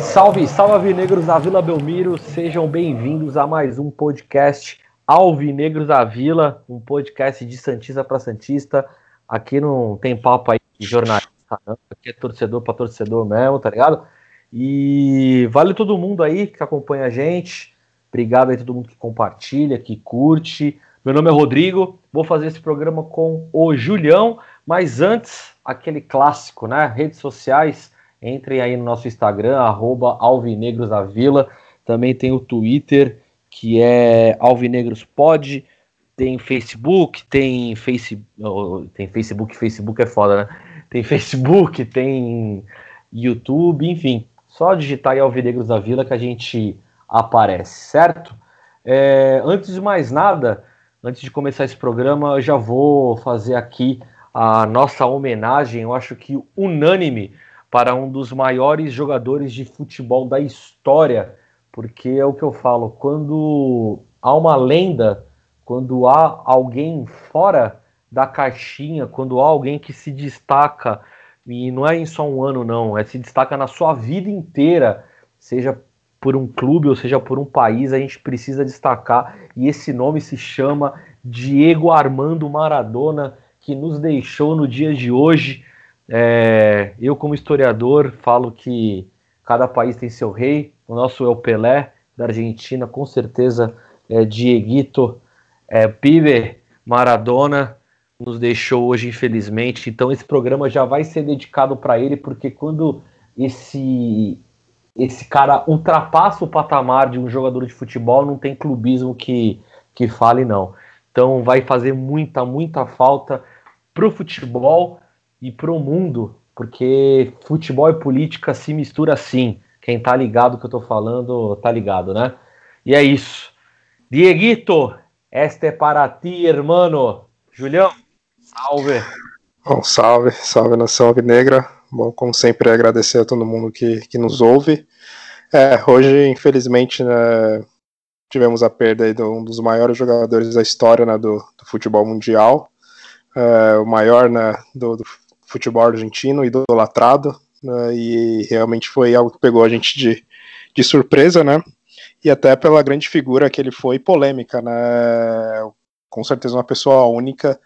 Salve, salve Alvinegros da Vila Belmiro, sejam bem-vindos a mais um podcast Alvinegros da Vila, um podcast de Santista para Santista. Aqui não tem papo aí de jornalista, não. aqui é torcedor para torcedor mesmo, tá ligado? E vale todo mundo aí que acompanha a gente, obrigado aí todo mundo que compartilha, que curte. Meu nome é Rodrigo, vou fazer esse programa com o Julião, mas antes, aquele clássico, né? Redes sociais Entrem aí no nosso Instagram, arroba. Também tem o Twitter, que é AlvinegrosPod. Tem Facebook, tem, face, oh, tem Facebook, Facebook é foda, né? Tem Facebook, tem YouTube, enfim. Só digitar aí Alvinegros da Vila que a gente aparece, certo? É, antes de mais nada, antes de começar esse programa, eu já vou fazer aqui a nossa homenagem, eu acho que unânime, para um dos maiores jogadores de futebol da história, porque é o que eu falo, quando há uma lenda, quando há alguém fora da caixinha, quando há alguém que se destaca, e não é em só um ano não, é se destaca na sua vida inteira, seja por um clube ou seja por um país, a gente precisa destacar, e esse nome se chama Diego Armando Maradona, que nos deixou no dia de hoje, é, eu, como historiador, falo que cada país tem seu rei. O nosso é o Pelé, da Argentina, com certeza é Dieguito, é, Pibe, Maradona, nos deixou hoje, infelizmente. Então, esse programa já vai ser dedicado para ele, porque quando esse, esse cara ultrapassa o patamar de um jogador de futebol, não tem clubismo que, que fale, não. Então, vai fazer muita, muita falta para o futebol e para o mundo, porque futebol e política se mistura assim. Quem tá ligado que eu tô falando, tá ligado, né? E é isso. Dieguito, esta é para ti, hermano. Julião, salve. Bom, salve, salve nação negra. Bom, como sempre, agradecer a todo mundo que, que nos ouve. É, hoje, infelizmente, né, tivemos a perda de um dos maiores jogadores da história né, do, do futebol mundial, é, o maior né, do, do, futebol argentino, idolatrado, né, e realmente foi algo que pegou a gente de, de surpresa, né? E até pela grande figura que ele foi, polêmica, né? Com certeza uma pessoa única,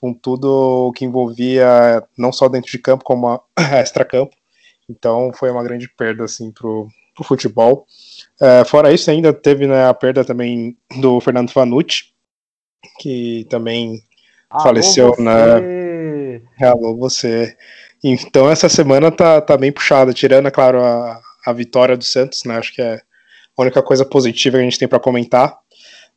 com tudo que envolvia não só dentro de campo, como extra-campo. Então foi uma grande perda assim pro, pro futebol. É, fora isso, ainda teve né, a perda também do Fernando Fanucci, que também Alô, faleceu na. Né? Alô, você. Então essa semana tá, tá bem puxada, tirando, é claro, a, a vitória do Santos, né? Acho que é a única coisa positiva que a gente tem para comentar.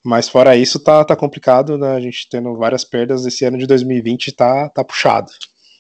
Mas fora isso, tá, tá complicado, né? A gente tendo várias perdas. Esse ano de 2020 tá, tá puxado.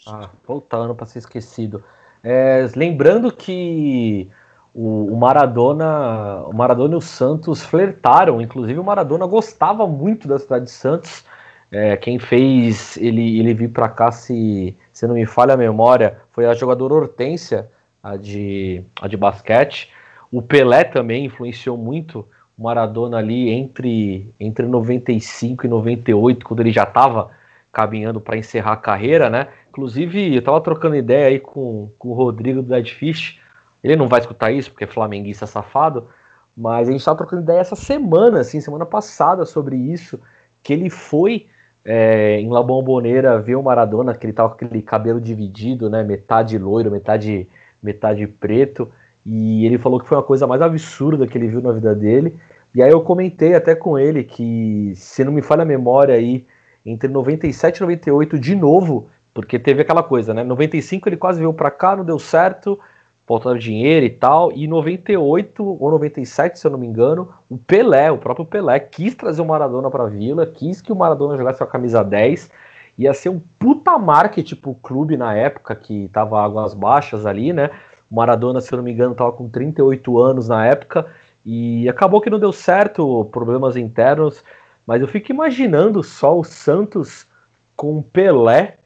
Ah, voltando para ser esquecido. É, lembrando que o, o, Maradona, o Maradona e o Santos flertaram, inclusive o Maradona gostava muito da cidade de Santos é, quem fez ele, ele vir para cá, se, se não me falha a memória, foi a jogadora Hortência, a de, a de basquete. O Pelé também influenciou muito o Maradona ali entre, entre 95 e 98, quando ele já estava caminhando para encerrar a carreira, né? Inclusive, eu estava trocando ideia aí com, com o Rodrigo do Dead Fish. Ele não vai escutar isso, porque é flamenguista safado, mas a gente estava trocando ideia essa semana, assim, semana passada, sobre isso, que ele foi é, em La Bombonera ver o Maradona, que ele tava com aquele cabelo dividido, né? Metade loiro, metade, metade preto. E ele falou que foi uma coisa mais absurda que ele viu na vida dele. E aí eu comentei até com ele que, se não me falha a memória aí, entre 97 e 98 de novo, porque teve aquela coisa, né? 95 ele quase veio para cá, não deu certo faltando dinheiro e tal. E em 98 ou 97, se eu não me engano, o Pelé, o próprio Pelé, quis trazer o Maradona para a Vila, quis que o Maradona jogasse a camisa 10. Ia ser um puta marketing pro clube na época, que tava águas baixas ali, né? Maradona, se eu não me engano, tava com 38 anos na época. E acabou que não deu certo, problemas internos. Mas eu fico imaginando só o Santos com Pelé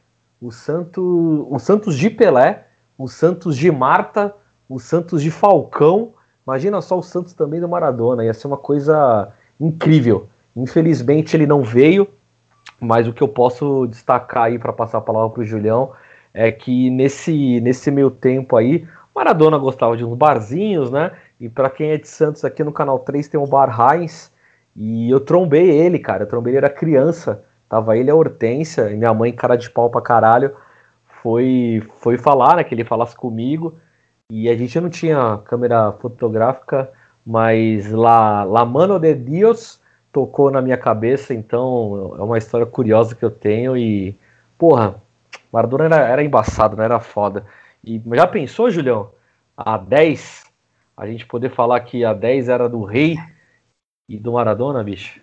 o Santos, o Santos de Pelé, o Santos de Marta, o Santos de Falcão. Imagina só o Santos também do Maradona, ia ser uma coisa incrível. Infelizmente ele não veio, mas o que eu posso destacar aí para passar a palavra para o Julião é que nesse, nesse meio tempo aí, Maradona gostava de uns barzinhos, né? E para quem é de Santos aqui no canal 3 tem o Bar Heinz, e eu trombei ele, cara. Eu trombei ele, era criança. Tava ele a Hortência, e minha mãe, cara de pau pra caralho, foi, foi falar, né? Que ele falasse comigo. E a gente não tinha câmera fotográfica, mas lá, La Mano de Dios tocou na minha cabeça, então é uma história curiosa que eu tenho. E, porra, Maradona era, era embaçado, não era foda. E já pensou, Julião? A 10, a gente poder falar que a 10 era do rei e do Maradona, bicho?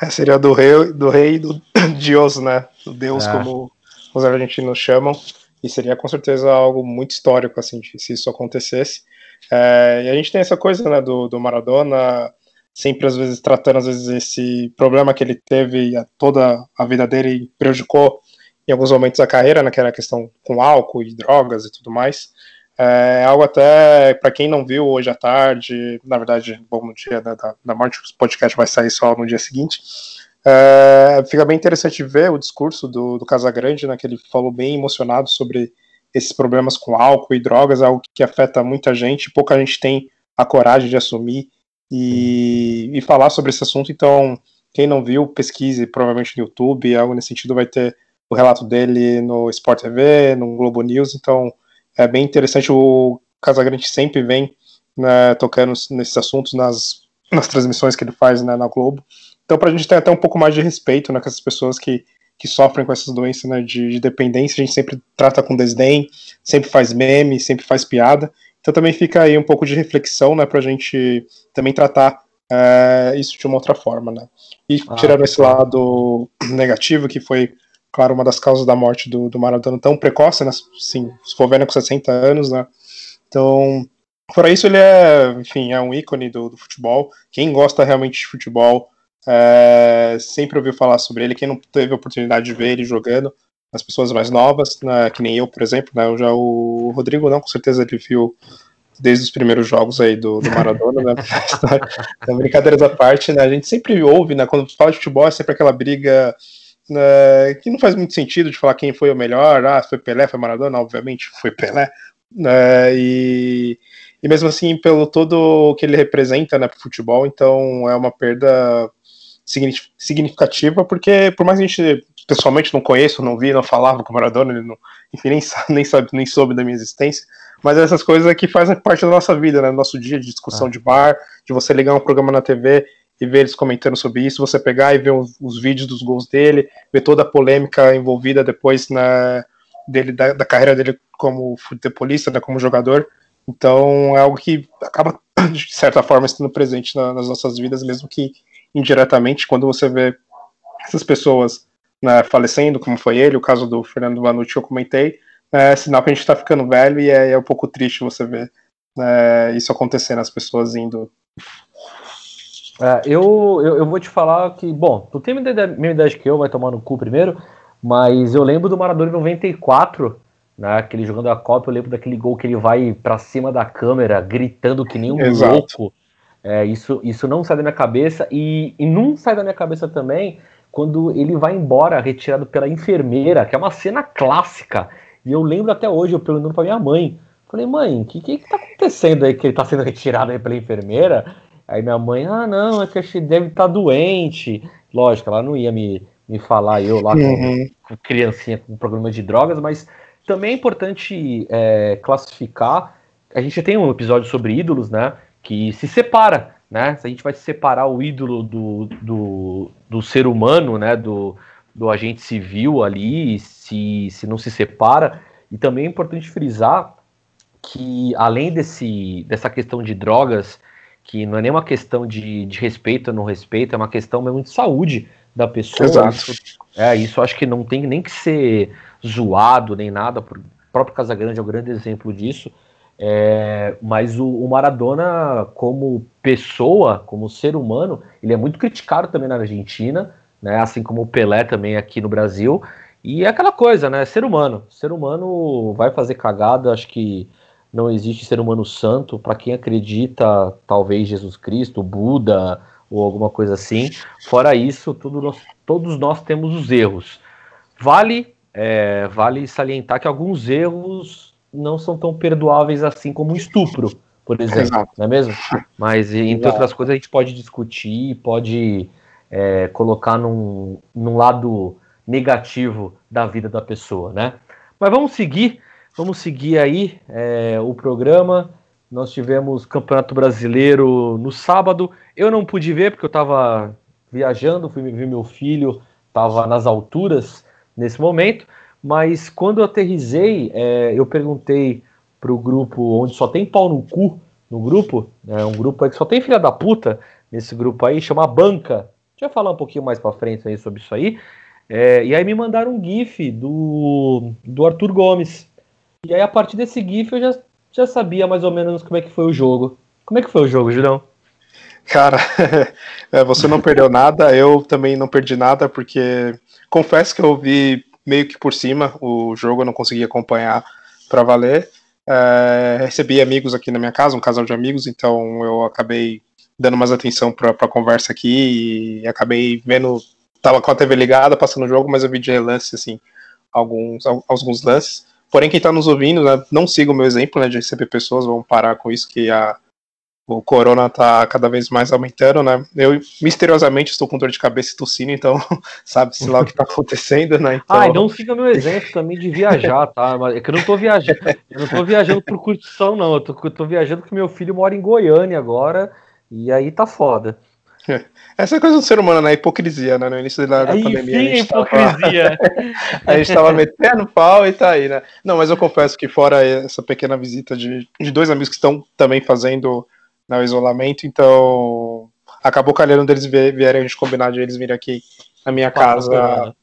É, seria do rei, do rei e do Deus, né? Do Deus, é. como os argentinos chamam. E seria com certeza algo muito histórico, assim, se isso acontecesse. É, e a gente tem essa coisa, né, do, do Maradona sempre às vezes tratando às vezes esse problema que ele teve toda a vida dele prejudicou em alguns momentos a carreira, né, que era a questão com álcool e drogas e tudo mais. É algo até, para quem não viu hoje à tarde, na verdade, bom, no dia da, da, da morte, o podcast vai sair só no dia seguinte. É, fica bem interessante ver o discurso do, do Casagrande, né, que ele falou bem emocionado sobre esses problemas com álcool e drogas, algo que afeta muita gente, pouca gente tem a coragem de assumir e, e falar sobre esse assunto. Então, quem não viu, pesquise provavelmente no YouTube, algo nesse sentido vai ter o relato dele no Sport TV, no Globo News. Então, é bem interessante. O Casagrande sempre vem né, tocando nesses assuntos nas, nas transmissões que ele faz né, na Globo. Então, para a gente ter até um pouco mais de respeito né, com essas pessoas que, que sofrem com essas doenças né, de, de, dependência, a gente sempre trata com desdém, sempre faz meme, sempre faz piada. Então, também fica aí um pouco de reflexão né, para a gente também tratar é, isso de uma outra forma. Né? E ah, tirando esse lado negativo, que foi claro, uma das causas da morte do, do Maradona tão precoce, né? Sim, se for vendo com 60 anos, né? Então, fora isso, ele é, enfim, é um ícone do, do futebol. Quem gosta realmente de futebol é, sempre ouviu falar sobre ele. Quem não teve a oportunidade de ver ele jogando, as pessoas mais novas, né, que nem eu, por exemplo, né? Eu já o Rodrigo não, com certeza ele viu desde os primeiros jogos aí do, do Maradona, né? Então, brincadeiras à parte, né? A gente sempre ouve, né? Quando fala de futebol, é sempre aquela briga né, que não faz muito sentido de falar quem foi o melhor, ah, foi Pelé, foi Maradona, obviamente foi Pelé, né, e, e mesmo assim, pelo todo que ele representa né, para o futebol, então é uma perda significativa, porque por mais que a gente pessoalmente não conheço, não vi, não falava com o Maradona, ele não, enfim, nem, nem, sabe, nem soube da minha existência, mas essas coisas que fazem parte da nossa vida, né, do nosso dia de discussão ah. de bar, de você ligar um programa na TV e ver eles comentando sobre isso, você pegar e ver os, os vídeos dos gols dele, ver toda a polêmica envolvida depois na dele da, da carreira dele como futebolista, né, como jogador. Então é algo que acaba de certa forma estando presente na, nas nossas vidas, mesmo que indiretamente, quando você vê essas pessoas né, falecendo, como foi ele, o caso do Fernando Vanucci eu comentei, é sinal que a gente está ficando velho e é, é, um pouco triste você ver né, isso acontecendo, as pessoas indo é, eu, eu, eu, vou te falar que, bom, tu tem a mesma ideia que eu, vai tomar no cu primeiro, mas eu lembro do Maradona em 94, né, aquele jogando a Copa, eu lembro daquele gol que ele vai para cima da câmera, gritando que nem um Exato. louco. É, isso, isso não sai da minha cabeça, e, e não sai da minha cabeça também quando ele vai embora, retirado pela enfermeira, que é uma cena clássica. E eu lembro até hoje, eu perguntando pra minha mãe, falei, mãe, o que, que, que tá acontecendo aí que ele tá sendo retirado aí pela enfermeira? Aí minha mãe, ah, não, é que acho que deve estar tá doente. Lógico, ela não ia me, me falar, eu lá uhum. com, com criancinha com problema de drogas, mas também é importante é, classificar. A gente tem um episódio sobre ídolos, né? Que se separa, né? Se a gente vai separar o ídolo do, do, do ser humano, né? Do, do agente civil ali, se, se não se separa. E também é importante frisar que, além desse, dessa questão de drogas que não é nem uma questão de, de respeito ou não respeito, é uma questão mesmo de saúde da pessoa. Exato. Isso, é, isso acho que não tem nem que ser zoado nem nada. O próprio Casagrande é um grande exemplo disso. É, mas o, o, Maradona, como pessoa, como ser humano, ele é muito criticado também na Argentina, né, assim como o Pelé também aqui no Brasil. E é aquela coisa, né? Ser humano. Ser humano vai fazer cagada, acho que não existe ser humano santo. Para quem acredita, talvez Jesus Cristo, Buda ou alguma coisa assim. Fora isso, nós, todos nós temos os erros. Vale, é, vale salientar que alguns erros não são tão perdoáveis assim como um estupro, por exemplo, Exato. não é mesmo? Mas, entre Exato. outras coisas, a gente pode discutir, pode é, colocar num, num lado negativo da vida da pessoa, né? Mas vamos seguir, vamos seguir aí é, o programa. Nós tivemos Campeonato Brasileiro no sábado. Eu não pude ver porque eu estava viajando, fui ver meu filho, estava nas alturas nesse momento. Mas quando eu aterrisei, é, eu perguntei para o grupo onde só tem pau no cu no grupo, é um grupo aí que só tem filha da puta nesse grupo aí, chama Banca. A gente vai falar um pouquinho mais para frente aí sobre isso aí. É, e aí me mandaram um GIF do, do Arthur Gomes. E aí, a partir desse GIF, eu já, já sabia mais ou menos como é que foi o jogo. Como é que foi o jogo, Julião? Cara, é, você não perdeu nada, eu também não perdi nada, porque confesso que eu vi meio que por cima o jogo, eu não consegui acompanhar para valer. É, recebi amigos aqui na minha casa, um casal de amigos, então eu acabei dando mais atenção para a conversa aqui e acabei vendo tava com a TV ligada, passando o jogo, mas eu vi de relance, assim, alguns, alguns lances. Porém, quem está nos ouvindo, né, não siga o meu exemplo, né, de receber pessoas, vamos parar com isso, que a, o corona está cada vez mais aumentando, né, eu misteriosamente estou com dor de cabeça e tossindo, então sabe-se lá o que está acontecendo, né. Então... Ah, não siga meu exemplo também de viajar, tá, é que eu não estou viajando, eu não tô viajando por curtição, não, eu tô viajando porque meu filho mora em Goiânia agora, e aí tá foda. Essa é coisa do ser humano, né? Hipocrisia, né? No início da, da pandemia. Sim, a hipocrisia. Tava... a gente tava metendo pau e tá aí, né? Não, mas eu confesso que fora essa pequena visita de, de dois amigos que estão também fazendo né, o isolamento, então acabou calhando deles vierem a gente combinar de eles virem aqui na minha casa.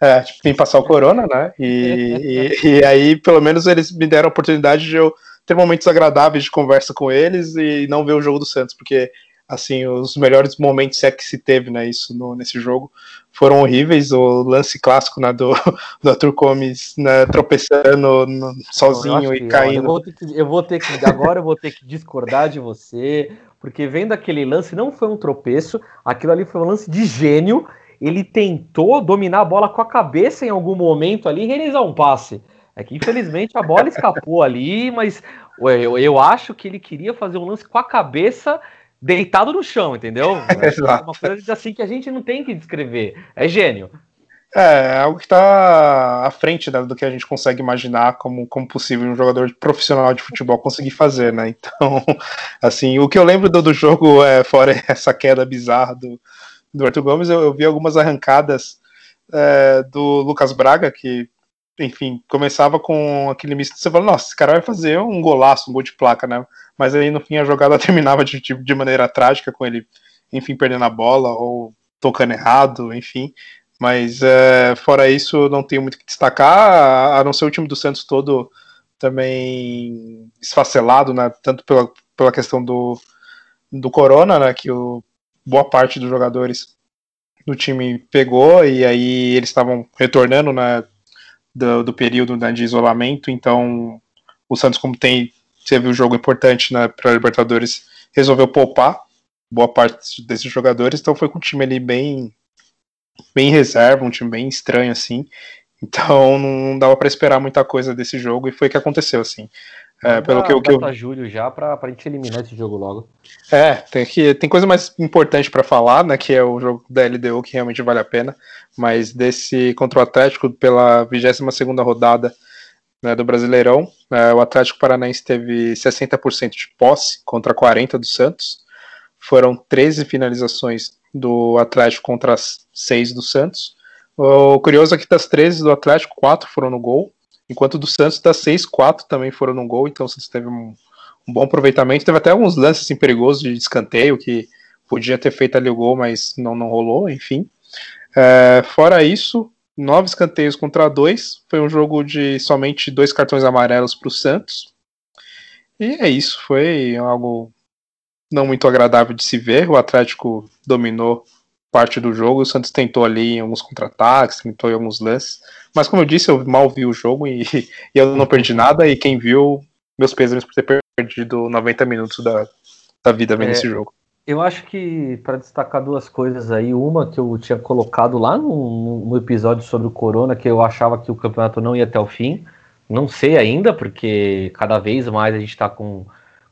É, tipo, vim passar o corona, né? E, e, e aí, pelo menos, eles me deram a oportunidade de eu ter momentos agradáveis de conversa com eles e não ver o jogo do Santos, porque assim, os melhores momentos é que se teve, né, isso no, nesse jogo foram horríveis, o lance clássico né, do, do Arthur Gomes né, tropeçando no, sozinho e caindo. eu, vou que, eu vou ter que, agora eu vou ter que discordar de você, porque vendo aquele lance, não foi um tropeço, aquilo ali foi um lance de gênio, ele tentou dominar a bola com a cabeça em algum momento ali e realizar um passe. É que infelizmente a bola escapou ali, mas eu, eu acho que ele queria fazer um lance com a cabeça deitado no chão, entendeu? É uma coisa assim que a gente não tem que descrever. É gênio. É, é algo que está à frente né, do que a gente consegue imaginar como, como possível um jogador profissional de futebol conseguir fazer, né? Então, assim, o que eu lembro do, do jogo, é, fora essa queda bizarra do, do Arthur Gomes, eu, eu vi algumas arrancadas é, do Lucas Braga, que, enfim, começava com aquele misto. Você fala, nossa, esse cara vai fazer um golaço, um gol de placa, né? mas aí no fim a jogada terminava de, de maneira trágica, com ele, enfim, perdendo a bola ou tocando errado, enfim. Mas é, fora isso, não tenho muito que destacar, a não ser o time do Santos todo também esfacelado, né, tanto pela, pela questão do, do Corona, né, que o, boa parte dos jogadores do time pegou, e aí eles estavam retornando né, do, do período né, de isolamento, então o Santos, como tem teve um jogo importante né, para a Libertadores, resolveu poupar boa parte desses jogadores, então foi com um time ali bem bem reserva, um time bem estranho assim. Então não dava para esperar muita coisa desse jogo e foi o que aconteceu assim. É, pelo que, que eu julho já para a gente eliminar esse jogo logo. É, tem que tem coisa mais importante para falar, né, que é o jogo da LDU que realmente vale a pena, mas desse contra o Atlético pela 22 segunda rodada né, do Brasileirão. É, o Atlético Paranaense teve 60% de posse contra 40% do Santos. Foram 13 finalizações do Atlético contra as 6 do Santos. O curioso é que das 13 do Atlético, 4 foram no gol, enquanto do Santos das 6, 4 também foram no gol, então o Santos teve um, um bom aproveitamento. Teve até alguns lances assim, perigosos de escanteio que podia ter feito ali o gol, mas não, não rolou, enfim. É, fora isso, nove escanteios contra dois. Foi um jogo de somente dois cartões amarelos para o Santos. E é isso, foi algo não muito agradável de se ver. O Atlético dominou parte do jogo. O Santos tentou ali em alguns contra-ataques, tentou em alguns lances. Mas como eu disse, eu mal vi o jogo e, e eu não perdi nada. E quem viu, meus pesos por ter perdido 90 minutos da, da vida vendo é, esse jogo. Eu acho que para destacar duas coisas aí, uma que eu tinha colocado lá no, no, episódio sobre o Corona, que eu achava que o campeonato não ia até o fim. Não sei ainda, porque cada vez mais a gente está com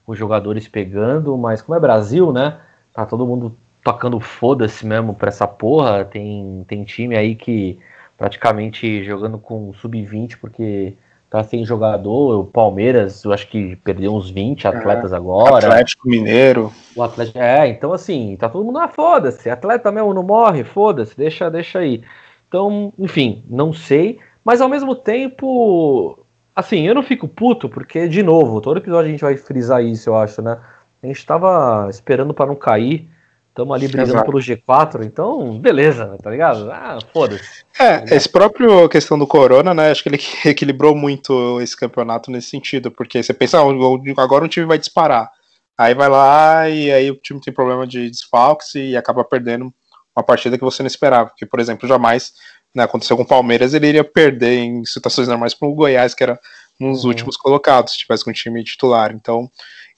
os jogadores pegando, mas como é Brasil, né? Tá todo mundo tocando foda-se mesmo pra essa porra. Tem, tem time aí que praticamente jogando com sub-20 porque tá sem jogador. O Palmeiras, eu acho que perdeu uns 20 atletas é, agora. Atlético Mineiro. O Atlético, é, então assim, tá todo mundo na ah, foda-se. Atleta mesmo não morre, foda-se, deixa, deixa aí. Então, enfim, não sei, mas ao mesmo tempo, assim, eu não fico puto porque de novo, todo episódio a gente vai frisar isso, eu acho, né? A gente tava esperando para não cair. Estamos ali brigando Exato. pelo G4, então beleza, tá ligado? Ah, foda-se. É, tá esse próprio questão do Corona, né? Acho que ele equilibrou muito esse campeonato nesse sentido, porque você pensa, ah, agora um time vai disparar. Aí vai lá e aí o time tem problema de desfalques e acaba perdendo uma partida que você não esperava. Porque, por exemplo, jamais né, aconteceu com o Palmeiras, ele iria perder em situações normais para o Goiás, que era um dos uhum. últimos colocados, se tivesse com o time titular. Então,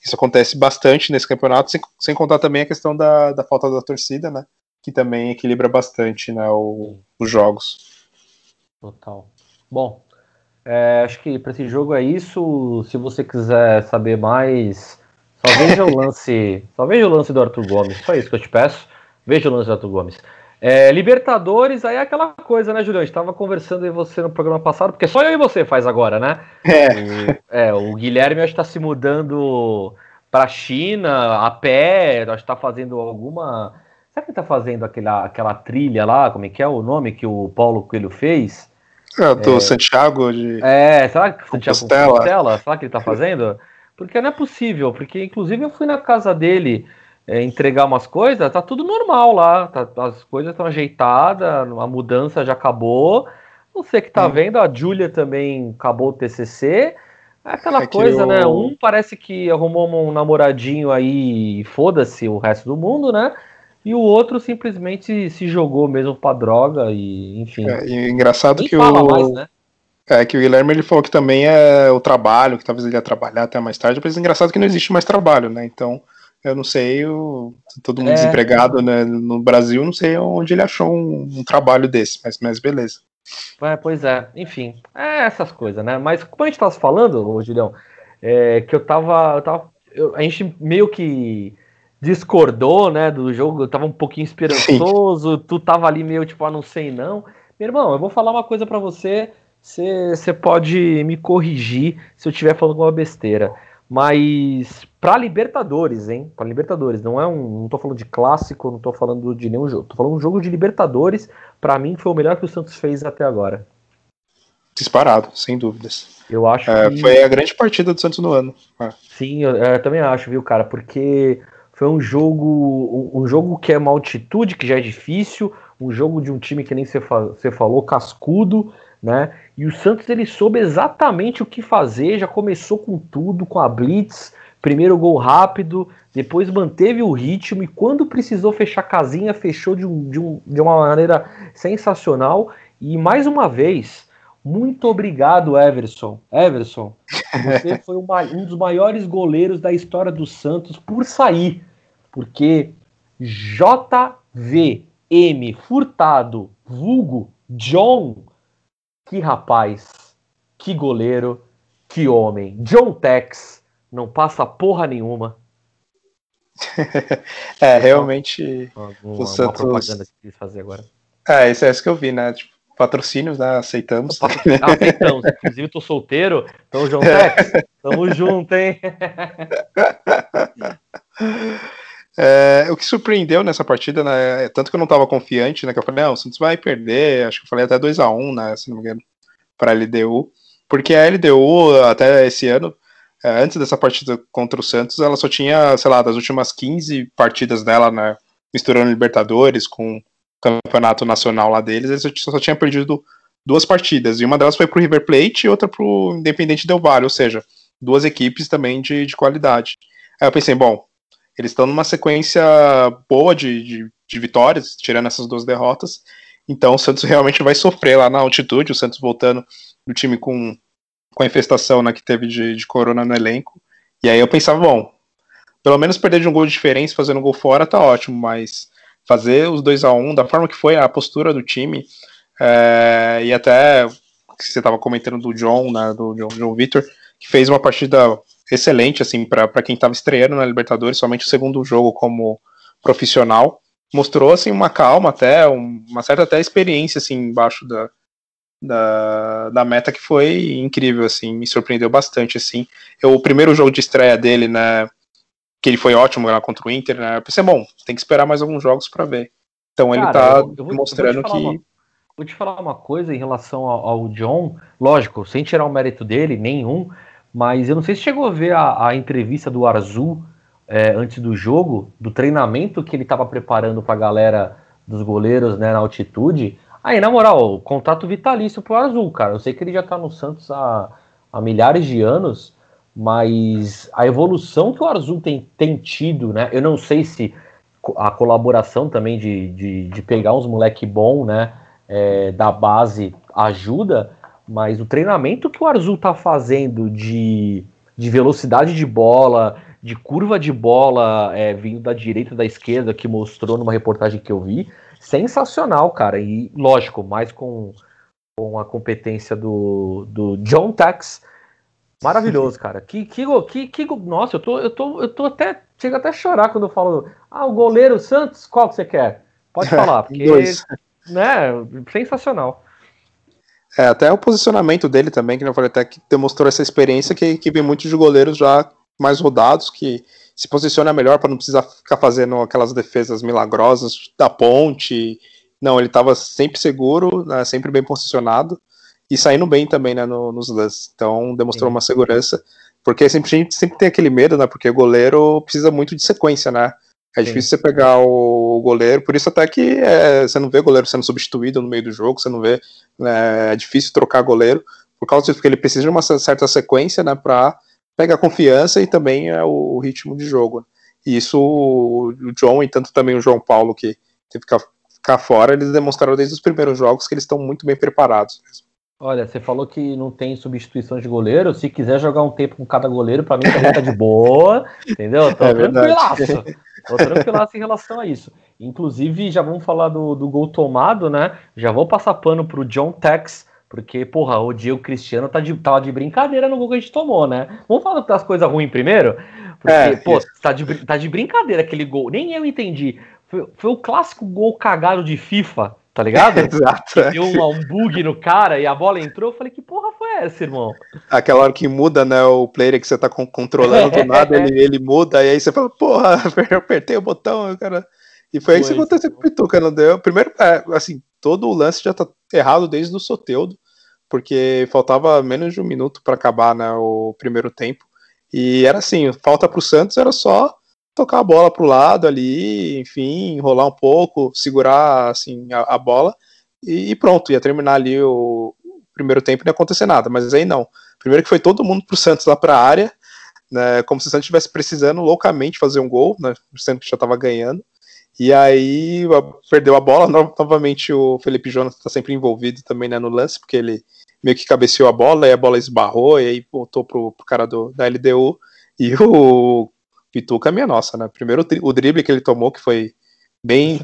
isso acontece bastante nesse campeonato, sem, sem contar também a questão da, da falta da torcida, né? Que também equilibra bastante né, o, os jogos. Total. Bom, é, acho que para esse jogo é isso. Se você quiser saber mais, só veja o lance. Só veja o lance do Arthur Gomes. Só isso que eu te peço. Veja o lance do Arthur Gomes. É, Libertadores, aí é aquela coisa, né, Julião? A gente tava conversando em você no programa passado, porque só eu e você faz agora, né? É. O, é, o Guilherme acho que tá se mudando pra China a pé, acho que tá fazendo alguma. Será que ele tá fazendo aquela, aquela trilha lá? Como é que é o nome que o Paulo Coelho fez? É, do é, Santiago de. É, será que Santiago Compostela. Compostela? Será que ele tá fazendo? Porque não é possível, porque inclusive eu fui na casa dele é, entregar umas coisas, tá tudo normal lá, tá, as coisas estão ajeitadas, a mudança já acabou. Você que tá hum. vendo, a Júlia também acabou o TCC. É aquela é coisa, né? Um parece que arrumou um namoradinho aí e foda-se o resto do mundo, né? E o outro simplesmente se jogou mesmo pra droga e, enfim. É, e engraçado que o. Mais, né? É que o Guilherme ele falou que também é o trabalho, que talvez ele ia trabalhar até mais tarde, mas é engraçado que não existe mais trabalho, né? Então, eu não sei, eu, todo mundo é. desempregado né, no Brasil, não sei onde ele achou um, um trabalho desse, mas, mas beleza. É, pois é, enfim, é essas coisas, né? Mas como a gente tava falando, ô Julião, é, que eu tava. Eu tava eu, a gente meio que discordou, né, do jogo, eu tava um pouquinho esperançoso, Sim. tu tava ali meio tipo, ah, não sei não. Meu irmão, eu vou falar uma coisa para você, você pode me corrigir se eu estiver falando alguma besteira. Mas para Libertadores, hein? Para Libertadores, não é um, não tô falando de clássico, não tô falando de nenhum jogo, tô falando de um jogo de Libertadores. Para mim foi o melhor que o Santos fez até agora. Disparado, sem dúvidas. Eu acho é, que... foi a grande partida do Santos no ano. É. Sim, eu, eu, também acho, viu, cara? Porque foi um jogo, um, jogo que é uma altitude que já é difícil, um jogo de um time que nem você, fa falou, cascudo, né? E o Santos ele soube exatamente o que fazer, já começou com tudo, com a blitz, primeiro gol rápido, depois manteve o ritmo e quando precisou fechar a casinha, fechou de, um, de, um, de uma maneira sensacional. E mais uma vez, muito obrigado, Everson. Everson, você foi uma, um dos maiores goleiros da história do Santos por sair, porque JVM Furtado, vulgo John que rapaz, que goleiro, que homem. John Tex não passa porra nenhuma. é, realmente uma, o Santos. Propaganda que quis fazer agora. É, isso é isso que eu vi, né? Tipo, patrocínios, né? Aceitamos. Aceitamos. Inclusive, tô solteiro. Então, John Tex, tamo junto, hein? É, o que surpreendeu nessa partida, né, é tanto que eu não estava confiante, né, que eu falei, não, o Santos vai perder, acho que eu falei até 2 a 1 né, se não me engano, para a LDU, porque a LDU, até esse ano, é, antes dessa partida contra o Santos, ela só tinha, sei lá, das últimas 15 partidas dela, né, misturando Libertadores com o campeonato nacional lá deles, eles só, só tinha perdido duas partidas, e uma delas foi para o River Plate e outra para o Independente Del Valle, ou seja, duas equipes também de, de qualidade. Aí eu pensei, bom, Eles estão numa sequência boa de, de, de, vitórias, tirando essas duas derrotas. Então o Santos realmente vai sofrer lá na altitude, o Santos voltando do time com, com a infestação né, que teve de, de corona no elenco. E aí eu pensava, bom, pelo menos perder de um gol de diferença fazendo um gol fora tá ótimo, mas fazer os 2 a 1 um, da forma que foi a postura do time, é, e até que você estava comentando do John, né, do John, John Victor, que fez uma partida excelente, assim, para quem estava estreando na Libertadores, somente o segundo jogo como profissional. Mostrou, assim, uma calma até, uma certa até experiência, assim, embaixo da, da, da meta que foi incrível, assim, me surpreendeu bastante, assim. Eu, o primeiro jogo de estreia dele, né, que ele foi ótimo lá contra o Inter, né, eu pensei, bom, tem que esperar mais alguns jogos para ver. Então Cara, ele tá eu, eu vou, mostrando que... Uma, vou te falar uma coisa em relação ao, ao John, lógico, sem tirar o mérito dele, nenhum, mas eu não sei se chegou a ver a, a entrevista do Arzu é, antes do jogo, do treinamento que ele estava preparando para a galera dos goleiros né, na altitude. Aí, na moral, contato vitalício pro Arzu, cara. Eu sei que ele já está no Santos há, há milhares de anos, mas a evolução que o Arzu tem, tem tido, né? Eu não sei se a colaboração também de, de, de pegar uns moleque bom, né? É, da base ajuda, mas o treinamento que o Arzu tá fazendo de, de velocidade de bola, de curva de bola é, vindo da direita e da esquerda, que mostrou numa reportagem que eu vi, sensacional, cara. E lógico, mais com, com a competência do, do John Tex. Maravilhoso, cara. Que, que, que, que, nossa, eu tô, eu tô, eu tô até. Chega até a chorar quando eu falo. Ah, o goleiro Santos, qual que você quer? Pode falar, porque. né, sensacional. É, até o posicionamento dele também, que eu falei até que demonstrou essa experiência que, que vem muitos de goleiros já mais rodados, que se posiciona melhor para não precisar ficar fazendo aquelas defesas milagrosas da ponte. Não, ele estava sempre seguro, né, sempre bem posicionado e saindo bem também né, no, nos lances. Então demonstrou Sim. uma segurança, porque sempre, a gente sempre tem aquele medo, né? Porque o goleiro precisa muito de sequência, né? É Sim. difícil você pegar o goleiro, por isso até que é, você não vê goleiro sendo substituído no meio do jogo, você não vê, né, é difícil trocar goleiro, por causa disso, porque ele precisa de uma certa sequência, né, para pegar confiança e também é o ritmo de jogo. E isso o John e tanto também o João Paulo, que teve que ficar fora, eles demonstraram desde os primeiros jogos que eles estão muito bem preparados mesmo. Olha, você falou que não tem substituição de goleiro. Se quiser jogar um tempo com cada goleiro, para mim também tá de boa, entendeu? Tô é tranquilaço. Tô tranquilaço em relação a isso. Inclusive, já vamos falar do, do gol tomado, né? Já vou passar pano pro John Tex, porque, porra, o Diego Cristiano tá de, tava de brincadeira no gol que a gente tomou, né? Vamos falar das coisas ruins primeiro? Porque, é, pô, tá de, tá de brincadeira aquele gol. Nem eu entendi. Foi, foi o clássico gol cagado de FIFA tá ligado? Exato. É. Deu um, bug no cara e a bola entrou, eu falei, que porra foi essa, irmão? Aquela hora que muda, né, o player que você tá controlando do nada, ele, ele muda, e aí você fala, porra, eu apertei o botão, cara. E foi aí que aconteceu com o Pituca, não deu? Primeiro, é, assim, todo o lance já tá errado desde o Soteudo, porque faltava menos de um minuto para acabar, né, o primeiro tempo. E era assim, falta pro Santos era só tocar a bola para o lado ali, enfim, enrolar um pouco, segurar assim a, a bola e, e, pronto, ia terminar ali o, o primeiro tempo e não ia acontecer nada, mas aí não. Primeiro que foi todo mundo pro Santos lá para a área, né, como se o Santos estivesse precisando loucamente fazer um gol, né, o Santos já estava ganhando. E aí perdeu a bola, novamente o Felipe Jonas está sempre envolvido também né, no lance, porque ele meio que cabeceou a bola, e a bola esbarrou, e aí voltou pro, pro cara do, da LDU, e o Pituca é minha nossa, né? Primeiro o drible que ele tomou, que foi bem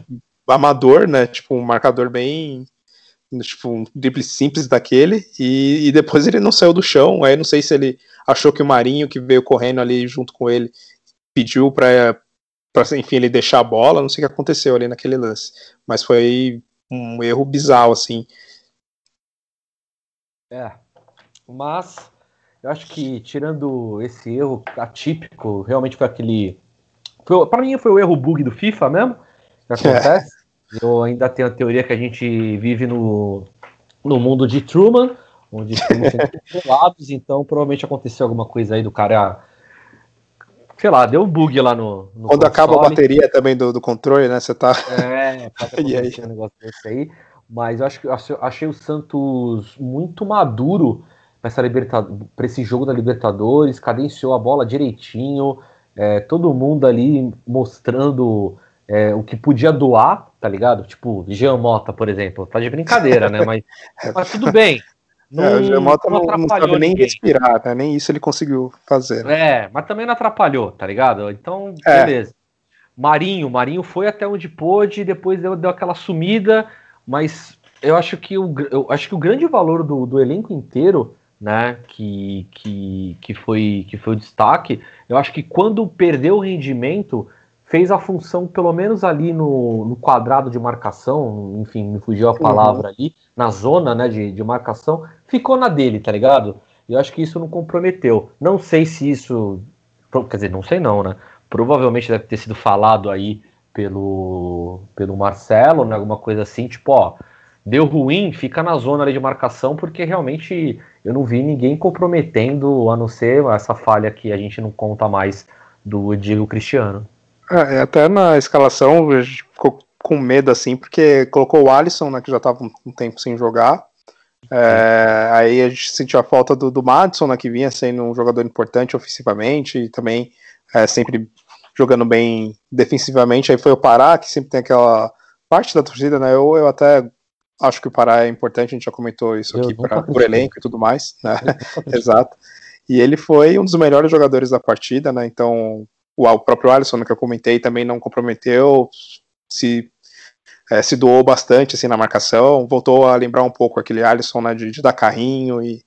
amador, né? Tipo, um marcador bem. Tipo, um drible simples daquele, e, e depois ele não saiu do chão. Aí não sei se ele achou que o Marinho, que veio correndo ali junto com ele, pediu para para enfim ele deixar a bola, não sei o que aconteceu ali naquele lance, mas foi um erro bizarro assim. É. Mas eu acho que, tirando esse erro atípico, realmente foi aquele. Foi, pra mim, foi o erro bug do FIFA mesmo, que acontece. É. Eu ainda tenho a teoria que a gente vive no, no mundo de Truman, onde estamos controlados, então provavelmente aconteceu alguma coisa aí do cara. Sei lá, deu um bug lá no. no Quando console. acaba a bateria também do, do controle, né? Você tá. É, pode acontecer um negócio desse aí. Mas eu acho que achei o Santos muito maduro para esse jogo da Libertadores, cadenciou a bola direitinho, é, todo mundo ali mostrando é, o que podia doar, tá ligado? Tipo, Jean Mota, por exemplo, tá de brincadeira, né? Mas, mas tudo bem. Não, é, o Jean Mota não, não, não sabe nem ninguém. respirar, né? Nem isso ele conseguiu fazer. É, mas também não atrapalhou, tá ligado? Então, é. beleza. Marinho, Marinho foi até onde pôde, depois deu, deu aquela sumida, mas eu acho que o, eu acho que o grande valor do, do elenco inteiro, né, que, que, que, foi, que foi o destaque, eu acho que quando perdeu o rendimento, fez a função, pelo menos ali no, no quadrado de marcação, enfim, me fugiu a palavra uhum. ali, na zona né, de, de marcação, ficou na dele, tá ligado? Eu acho que isso não comprometeu. Não sei se isso. Quer dizer, não sei não, né? Provavelmente deve ter sido falado aí pelo, pelo Marcelo, né? Alguma coisa assim, tipo, ó, deu ruim, fica na zona ali de marcação, porque realmente eu não vi ninguém comprometendo, a não ser essa falha que a gente não conta mais do Diego Cristiano. É, até na escalação a gente ficou com medo assim, porque colocou o Alisson, né, que já estava um tempo sem jogar. É, aí a gente sentiu a falta do, do Madison, né, que vinha sendo um jogador importante ofensivamente e também é, sempre jogando bem defensivamente. Aí foi o Pará, que sempre tem aquela parte da torcida, né? Eu, eu até acho que o Pará é importante, a gente já comentou isso aqui pra, por elenco e tudo mais, né? Exato. E ele foi um dos melhores jogadores da partida, né? Então, o, o próprio Alisson, né, que eu comentei, também não comprometeu, se é, se doou bastante assim na marcação, voltou a lembrar um pouco aquele Alisson né, de, de dar carrinho e,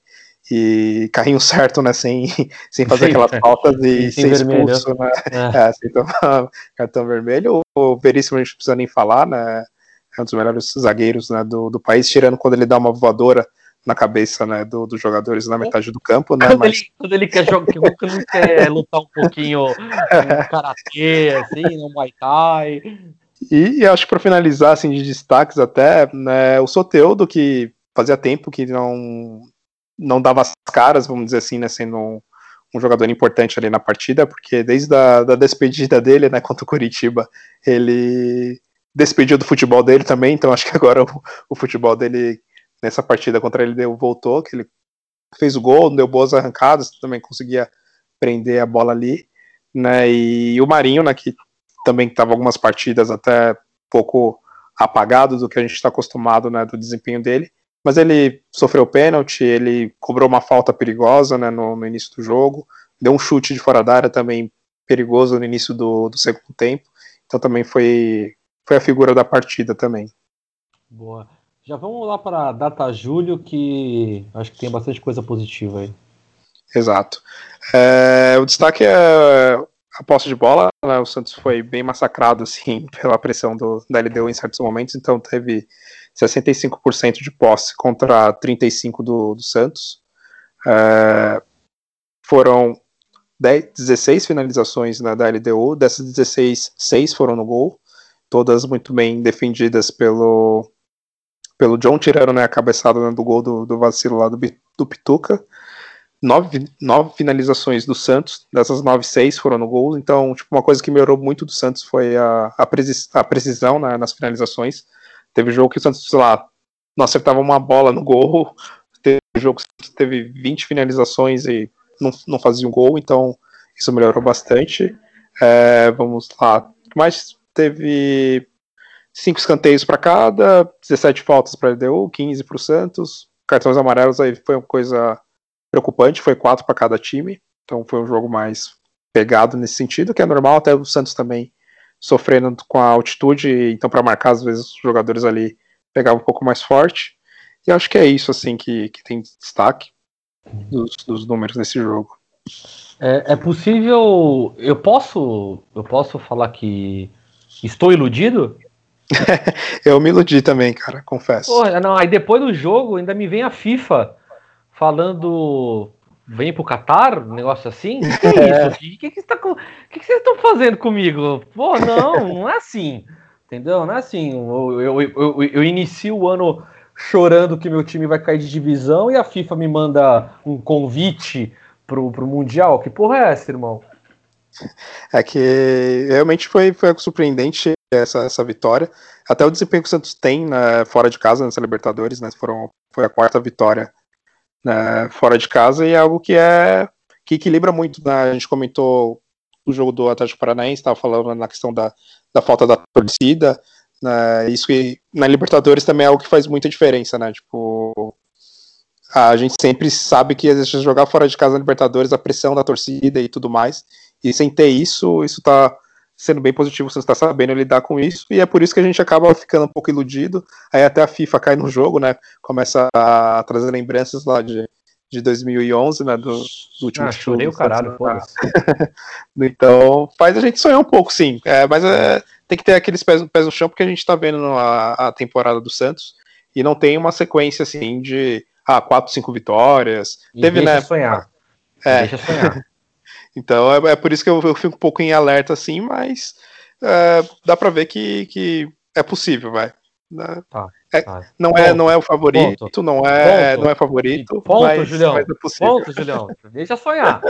e carrinho certo, né, sem, sem fazer aquelas faltas e sem ser expulso, né, é. É, sem tomar cartão vermelho. O Veríssimo a gente não precisa nem falar, né, é um dos melhores zagueiros né, do, do país, tirando quando ele dá uma voadora na cabeça né, do, dos jogadores na metade do campo, né? Quando, mas... ele, quando ele quer jogar, quando ele quer lutar um pouquinho um karatê, assim, no Muay Thai. E, e acho que para finalizar, assim, de destaques até, né, o Soteudo, que fazia tempo que não, não dava as caras, vamos dizer assim, né, sendo um, um jogador importante ali na partida, porque desde a da despedida dele, né, contra o Curitiba, ele despediu do futebol dele também, então acho que agora o, o futebol dele nessa partida contra ele deu, voltou, que ele fez o gol, deu boas arrancadas, também conseguia prender a bola ali, né, e o Marinho, né, que também estava algumas partidas até pouco apagado do que a gente está acostumado, né, do desempenho dele, mas ele sofreu pênalti, ele cobrou uma falta perigosa, né, no, no início do jogo, deu um chute de fora da área também perigoso no início do, do segundo tempo, então também foi, foi a figura da partida também. Boa. Já vamos lá para a data julho, que acho que tem bastante coisa positiva aí. Exato. É, o destaque é a posse de bola, né, o Santos foi bem massacrado assim pela pressão do, da LDU em certos momentos, então teve 65% de posse contra 35% do, do Santos. É, foram 10, 16 finalizações né, da LDU, dessas 16, 6 foram no gol, todas muito bem defendidas pelo, pelo John, tirando né, a cabeçada né, do gol do, do vacilo lá do, do Pituca. Nove, nove finalizações do Santos, dessas nove, seis foram no gol, então, tipo, uma coisa que melhorou muito do Santos foi a, a, a precisão né, nas finalizações. Teve jogo que o Santos, sei lá, não acertava uma bola no gol, teve jogo que teve 20 finalizações e não, não fazia um gol, então isso melhorou bastante. É, vamos lá, mas teve cinco escanteios para cada, 17 faltas para LDU, 15 para o Santos, cartões amarelos aí foi uma coisa preocupante, foi quatro para cada time, então foi um jogo mais pegado nesse sentido, que é normal, até o Santos também sofrendo com a altitude, então para marcar às vezes os jogadores ali pegavam um pouco mais forte, e acho que é isso assim que, que tem destaque dos, dos números desse jogo. É, é, possível, eu posso, eu posso falar que estou iludido? eu me iludi também, cara, confesso. Porra, não, aí depois do jogo ainda me vem a FIFA falando vem pro Catar, um negócio assim? O que é, é. isso? O que, que, que, tá, que, que vocês estão fazendo comigo? Pô, não, não é assim. Entendeu? Não é assim. Eu, eu, eu, eu, inicio o ano chorando que meu time vai cair de divisão e a FIFA me manda um convite pro, pro Mundial. Que porra é essa, irmão? É que realmente foi, foi surpreendente essa, essa vitória. Até o desempenho que o Santos tem né, fora de casa nessa Libertadores, né? Foram, foi a quarta vitória né, fora de casa e é algo que é que equilibra muito. Né? A gente comentou o jogo do Atlético Paranaense, estava falando na questão da, da falta da torcida, né, isso que na Libertadores também é algo que faz muita diferença, né, tipo, a gente sempre sabe que às jogar fora de casa na Libertadores, a pressão da torcida e tudo mais, e sem ter isso, isso tá sendo bem positivo, você está sabendo lidar com isso, e é por isso que a gente acaba ficando um pouco iludido, aí até a FIFA cai no jogo, né, começa a trazer lembranças lá de, de 2011, né, do, do último ah, chorei o caralho, foda-se. então, faz a gente sonhar um pouco, sim, é, mas é, tem que ter aqueles pés, pés no chão, porque a gente está vendo a, a temporada do Santos, e não tem uma sequência, assim, de, ah, quatro, cinco vitórias, e teve, deixa né, sonhar. É, deixa sonhar. Então é, é por isso que eu, eu, fico um pouco em alerta assim, mas é, dá para ver que, que é possível, vai. Né? Tá, é, tá. Não, é, não é o favorito, ponto. não é, ponto. não é favorito. Ponto, mas, Julião. Mas é ponto, Julião. Deixa sonhar.